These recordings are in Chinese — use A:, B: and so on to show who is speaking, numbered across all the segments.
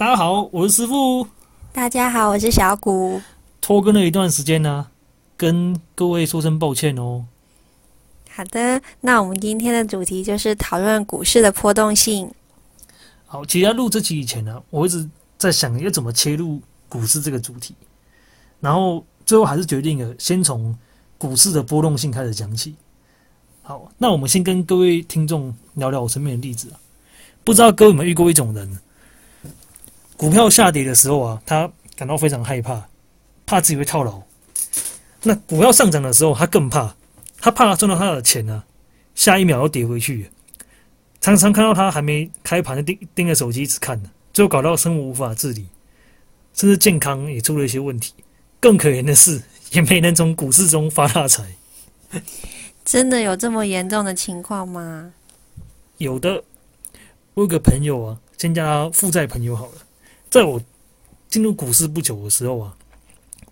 A: 大家好，我是师傅。
B: 大家好，我是小谷。
A: 拖更了一段时间呢，跟各位说声抱歉哦。
B: 好的，那我们今天的主题就是讨论股市的波动性。
A: 好，其实要录这期以前呢，我一直在想要怎么切入股市这个主题，然后最后还是决定了先从股市的波动性开始讲起。好，那我们先跟各位听众聊聊我身边的例子啊。不知道各位有没有遇过一种人，股票下跌的时候啊，他感到非常害怕，怕自己会套牢；那股票上涨的时候，他更怕，他怕赚到他的钱呢，下一秒又跌回去。常常看到他还没开盘就盯盯着手机一直看呢，最后搞到生活无法自理，甚至健康也出了一些问题。更可怜的是，也没能从股市中发大财。
B: 真的有这么严重的情况吗？
A: 有的，我有个朋友啊，先叫他负债朋友好了。在我进入股市不久的时候啊，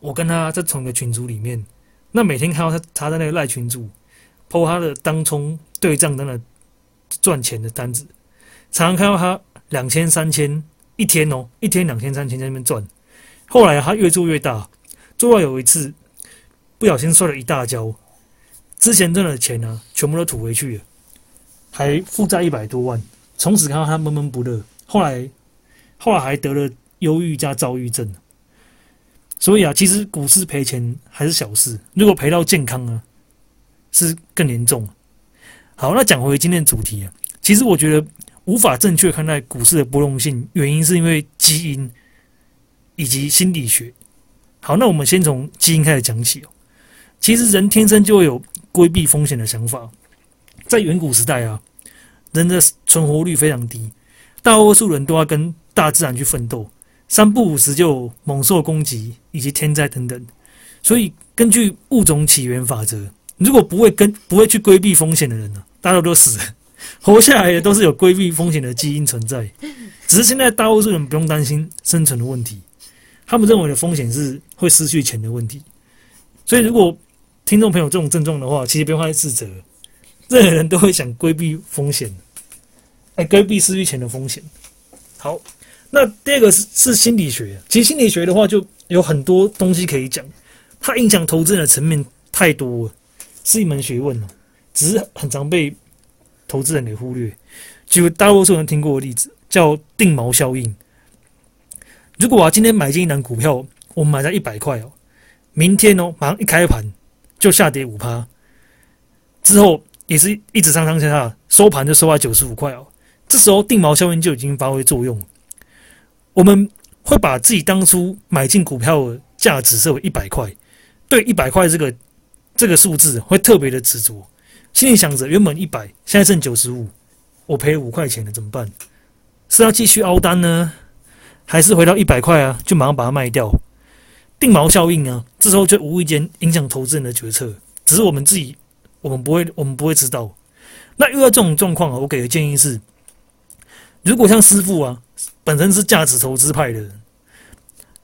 A: 我跟他在同一个群组里面，那每天看到他他在那个赖群组抛他的当冲对账单的赚钱的单子，常常看到他两千三千一天哦，一天两千三千在那边赚。后来他越做越大，做到有一次不小心摔了一大跤。之前挣的钱呢，全部都吐回去了，还负债一百多万。从此看到他闷闷不乐，后来后来还得了忧郁加躁郁症。所以啊，其实股市赔钱还是小事，如果赔到健康啊，是更严重。好，那讲回今天的主题啊，其实我觉得无法正确看待股市的波动性，原因是因为基因以及心理学。好，那我们先从基因开始讲起哦。其实人天生就会有。规避风险的想法，在远古时代啊，人的存活率非常低，大多数人都要跟大自然去奋斗，三不五时就猛兽攻击以及天灾等等。所以，根据物种起源法则，如果不会跟不会去规避风险的人呢，大家都死了，活下来的都是有规避风险的基因存在。只是现在大多数人不用担心生存的问题，他们认为的风险是会失去钱的问题。所以，如果听众朋友，这种症状的话，其实不用太自责，任何人都会想规避风险，哎，规避失去钱的风险。好，那第二个是是心理学，其实心理学的话就有很多东西可以讲，它影响投资人的层面太多了，是一门学问哦，只是很常被投资人给忽略。举大多数人听过的例子，叫定锚效应。如果啊，今天买进一档股票，我买在一百块哦，明天哦，马上一开盘。就下跌五趴，之后也是一直上上下下，收盘就收在九十五块哦。这时候定锚效应就已经发挥作用，我们会把自己当初买进股票的价值设为一百块，对一百块这个这个数字会特别的执着，心里想着原本一百，现在剩九十五，我赔五块钱了，怎么办？是要继续凹单呢，还是回到一百块啊，就马上把它卖掉？定锚效应啊？这时候就无意间影响投资人的决策，只是我们自己，我们不会，我们不会知道。那遇到这种状况啊，我给的建议是：如果像师傅啊，本身是价值投资派的人，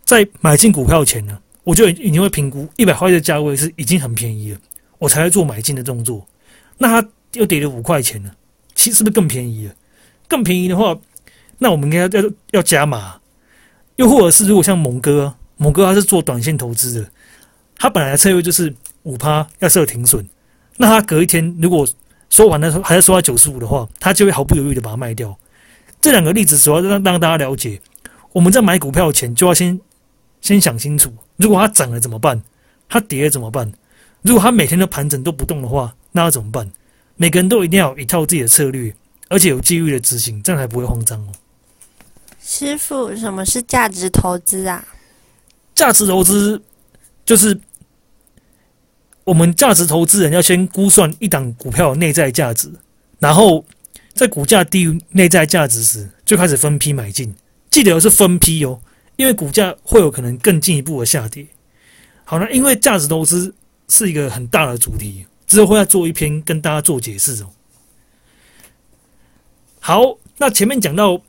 A: 在买进股票前呢，我就已经会评估一百块的价位是已经很便宜了，我才会做买进的动作。那它又跌了五块钱呢，其实是不是更便宜了？更便宜的话，那我们应该要要加码，又或者是如果像猛哥。某哥他是做短线投资的，他本来的策略就是五趴要设停损，那他隔一天如果收完的时候还是收到九十五的话，他就会毫不犹豫的把它卖掉。这两个例子主要让让大家了解，我们在买股票前就要先先想清楚，如果它涨了怎么办？它跌了怎么办？如果它每天都盘整都不动的话，那要怎么办？每个人都一定要有一套自己的策略，而且有纪律的执行，这样才不会慌张哦。
B: 师傅，什么是价值投资啊？
A: 价值投资就是我们价值投资人要先估算一档股票的内在价值，然后在股价低于内在价值时，就开始分批买进。记得是分批哦，因为股价会有可能更进一步的下跌。好了，因为价值投资是一个很大的主题，之后会要做一篇跟大家做解释哦。好，那前面讲到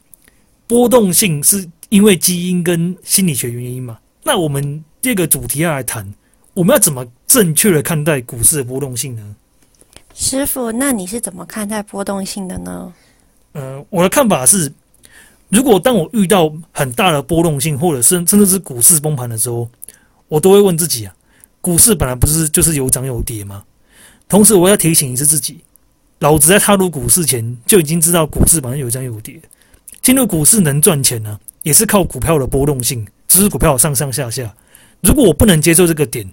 A: 波动性是因为基因跟心理学原因嘛？那我们第二个主题要来谈，我们要怎么正确的看待股市的波动性呢？
B: 师傅，那你是怎么看待波动性的呢？
A: 呃，我的看法是，如果当我遇到很大的波动性，或者是甚至是股市崩盘的时候，我都会问自己啊，股市本来不是就是有涨有跌吗？同时，我要提醒一次自己，老子在踏入股市前就已经知道股市本来有涨有跌，进入股市能赚钱呢，也是靠股票的波动性，只是股票上上下下。如果我不能接受这个点，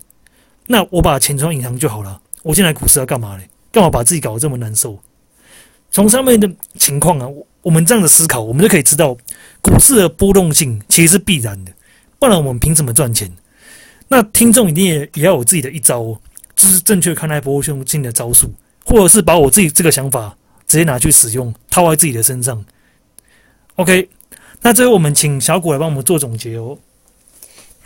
A: 那我把钱存银行就好了。我进来股市要干嘛嘞？干嘛把自己搞得这么难受？从上面的情况啊，我们这样的思考，我们就可以知道，股市的波动性其实是必然的，不然我们凭什么赚钱？那听众一定也也要有自己的一招哦，就是正确看待波动性的招数，或者是把我自己这个想法直接拿去使用，套在自己的身上。OK，那最后我们请小谷来帮我们做总结哦。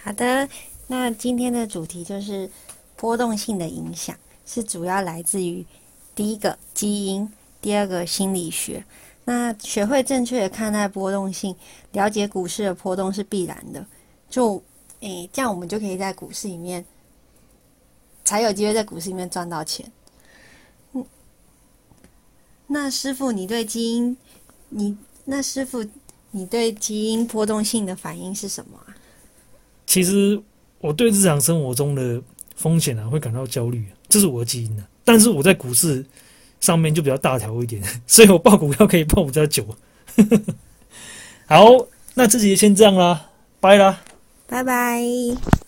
B: 好的，那今天的主题就是波动性的影响，是主要来自于第一个基因。第二个心理学，那学会正确的看待波动性，了解股市的波动是必然的。就诶，这样我们就可以在股市里面，才有机会在股市里面赚到钱。嗯，那师傅，你对基因，你那师傅，你对基因波动性的反应是什么啊？
A: 其实我对日常生活中的风险啊，会感到焦虑，这是我的基因啊。但是我在股市。上面就比较大条一点，所以我报股票可以报比较久。好，那这集先这样啦，拜啦，
B: 拜拜。